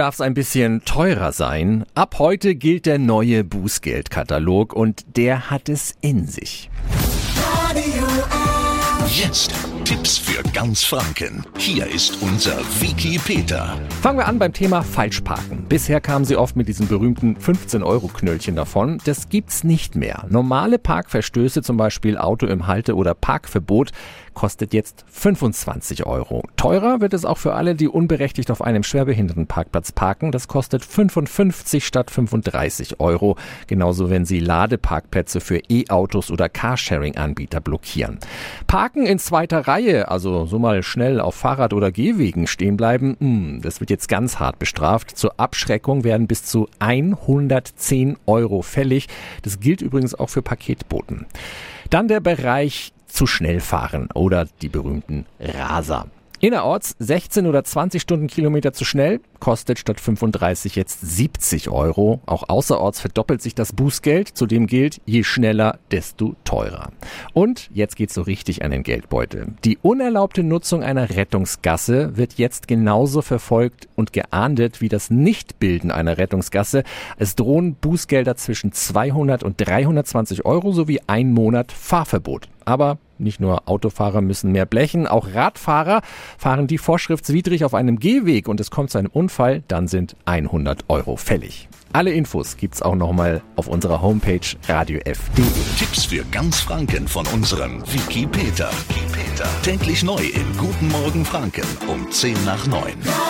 Darf es ein bisschen teurer sein? Ab heute gilt der neue Bußgeldkatalog und der hat es in sich. Jetzt Tipps für ganz Franken. Hier ist unser Wiki Peter. Fangen wir an beim Thema Falschparken. Bisher kamen sie oft mit diesen berühmten 15-Euro-Knöllchen davon. Das gibt's nicht mehr. Normale Parkverstöße, zum Beispiel Auto im Halte- oder Parkverbot, kostet jetzt 25 Euro. Teurer wird es auch für alle, die unberechtigt auf einem Schwerbehindertenparkplatz parken. Das kostet 55 statt 35 Euro. Genauso, wenn Sie Ladeparkplätze für E-Autos oder Carsharing-Anbieter blockieren. Parken in zweiter Reihe, also so mal schnell auf Fahrrad- oder Gehwegen stehen bleiben, hm, das wird jetzt ganz hart bestraft. Zur Abschreckung werden bis zu 110 Euro fällig. Das gilt übrigens auch für Paketboten. Dann der Bereich zu schnell fahren oder die berühmten Raser. Innerorts 16 oder 20 Stundenkilometer zu schnell, kostet statt 35 jetzt 70 Euro. Auch außerorts verdoppelt sich das Bußgeld. Zudem gilt, je schneller, desto teurer. Und jetzt geht's so richtig an den Geldbeutel. Die unerlaubte Nutzung einer Rettungsgasse wird jetzt genauso verfolgt und geahndet wie das Nichtbilden einer Rettungsgasse. Es drohen Bußgelder zwischen 200 und 320 Euro sowie ein Monat Fahrverbot. Aber nicht nur Autofahrer müssen mehr blechen, auch Radfahrer fahren die vorschriftswidrig auf einem Gehweg und es kommt zu einem Unfall, dann sind 100 Euro fällig. Alle Infos gibt's auch nochmal auf unserer Homepage radiof.de. Tipps für ganz Franken von unserem Wiki Peter. Wiki Peter. Täglich neu im Guten Morgen Franken um 10 nach 9. Radio